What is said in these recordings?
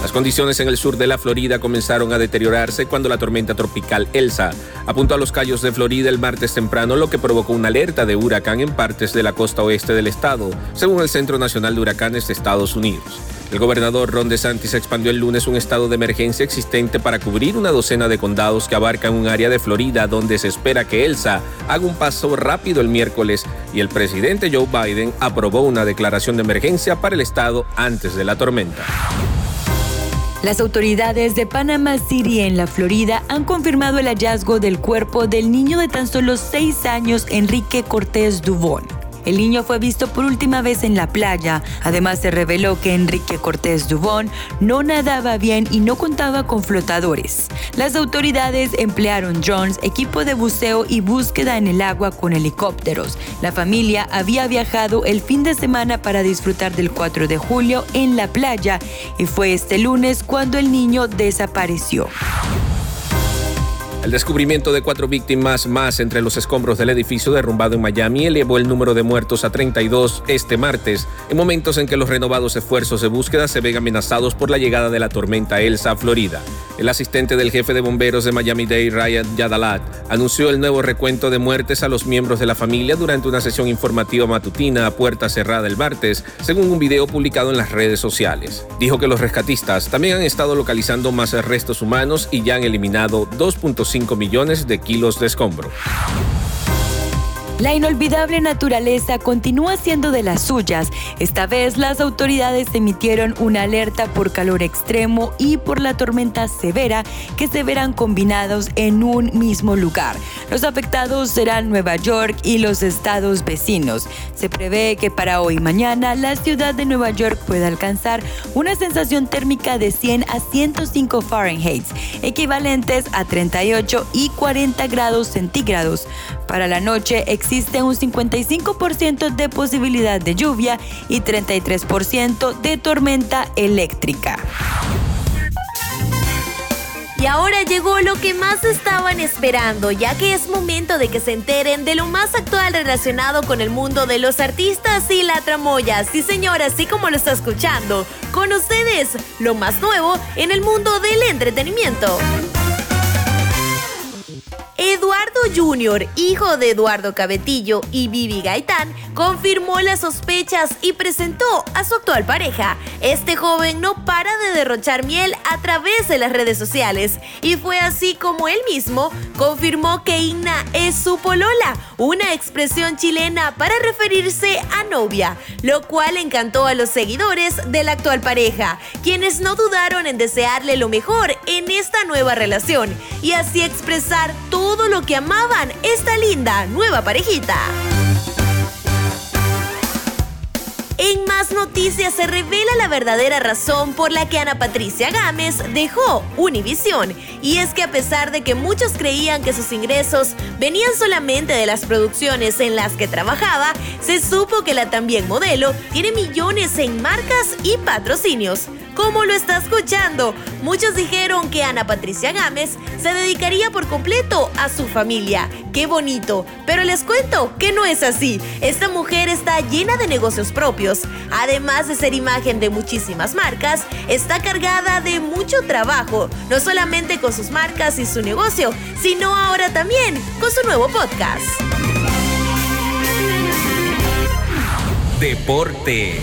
Las condiciones en el sur de la Florida comenzaron a deteriorarse cuando la tormenta tropical Elsa apuntó a los callos de Florida el martes temprano, lo que provocó una alerta de huracán en partes de la costa oeste del estado, según el Centro Nacional de Huracanes de Estados Unidos. El gobernador Ron DeSantis expandió el lunes un estado de emergencia existente para cubrir una docena de condados que abarcan un área de Florida donde se espera que Elsa haga un paso rápido el miércoles y el presidente Joe Biden aprobó una declaración de emergencia para el estado antes de la tormenta. Las autoridades de Panama City en la Florida han confirmado el hallazgo del cuerpo del niño de tan solo seis años Enrique Cortés Dubón. El niño fue visto por última vez en la playa. Además, se reveló que Enrique Cortés Dubón no nadaba bien y no contaba con flotadores. Las autoridades emplearon drones, equipo de buceo y búsqueda en el agua con helicópteros. La familia había viajado el fin de semana para disfrutar del 4 de julio en la playa y fue este lunes cuando el niño desapareció. El descubrimiento de cuatro víctimas más entre los escombros del edificio derrumbado en Miami elevó el número de muertos a 32 este martes, en momentos en que los renovados esfuerzos de búsqueda se ven amenazados por la llegada de la tormenta Elsa a Florida. El asistente del jefe de bomberos de Miami-Dade, Ryan Yadalat, anunció el nuevo recuento de muertes a los miembros de la familia durante una sesión informativa matutina a puerta cerrada el martes, según un video publicado en las redes sociales. Dijo que los rescatistas también han estado localizando más restos humanos y ya han eliminado 2.5 5 millones de kilos de escombro. La inolvidable naturaleza continúa siendo de las suyas. Esta vez las autoridades emitieron una alerta por calor extremo y por la tormenta severa que se verán combinados en un mismo lugar. Los afectados serán Nueva York y los estados vecinos. Se prevé que para hoy y mañana la ciudad de Nueva York pueda alcanzar una sensación térmica de 100 a 105 Fahrenheit, equivalentes a 38 y 40 grados centígrados. Para la noche existe un 55% de posibilidad de lluvia y 33% de tormenta eléctrica. Y ahora llegó lo que más estaban esperando, ya que es momento de que se enteren de lo más actual relacionado con el mundo de los artistas y la tramoya. Sí, señora, así como lo está escuchando. Con ustedes, lo más nuevo en el mundo del entretenimiento. Eduardo Jr., hijo de Eduardo Cabetillo y Vivi Gaitán, confirmó las sospechas y presentó a su actual pareja. Este joven no para de derrochar miel a través de las redes sociales y fue así como él mismo confirmó que Igna es su polola, una expresión chilena para referirse a novia, lo cual encantó a los seguidores de la actual pareja, quienes no dudaron en desearle lo mejor en esta nueva relación y así expresar todo todo lo que amaban esta linda nueva parejita. En más noticias se revela la verdadera razón por la que Ana Patricia Gámez dejó Univision. Y es que a pesar de que muchos creían que sus ingresos venían solamente de las producciones en las que trabajaba, se supo que la también modelo tiene millones en marcas y patrocinios. ¿Cómo lo está escuchando? Muchos dijeron que Ana Patricia Gámez se dedicaría por completo a su familia. ¡Qué bonito! Pero les cuento que no es así. Esta mujer está llena de negocios propios. Además de ser imagen de muchísimas marcas, está cargada de mucho trabajo, no solamente con sus marcas y su negocio, sino ahora también con su nuevo podcast. Deportes.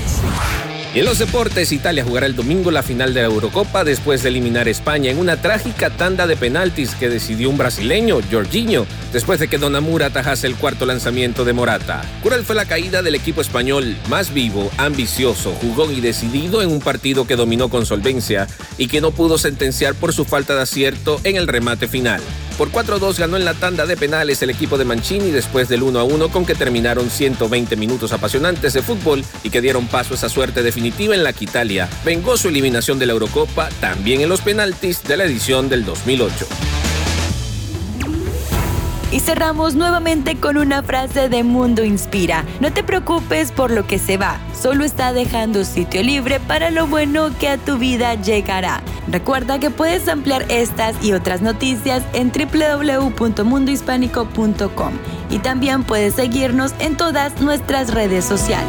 En los deportes, Italia jugará el domingo la final de la Eurocopa después de eliminar a España en una trágica tanda de penaltis que decidió un brasileño, Jorginho, después de que Donamura atajase el cuarto lanzamiento de Morata. Cruel fue la caída del equipo español, más vivo, ambicioso, jugón y decidido en un partido que dominó con solvencia y que no pudo sentenciar por su falta de acierto en el remate final. Por 4-2 ganó en la tanda de penales el equipo de Mancini después del 1-1 con que terminaron 120 minutos apasionantes de fútbol y que dieron paso a esa suerte definitiva en la que Italia vengó su eliminación de la Eurocopa también en los penaltis de la edición del 2008. Y cerramos nuevamente con una frase de Mundo Inspira. No te preocupes por lo que se va, solo está dejando sitio libre para lo bueno que a tu vida llegará. Recuerda que puedes ampliar estas y otras noticias en www.mundohispánico.com y también puedes seguirnos en todas nuestras redes sociales.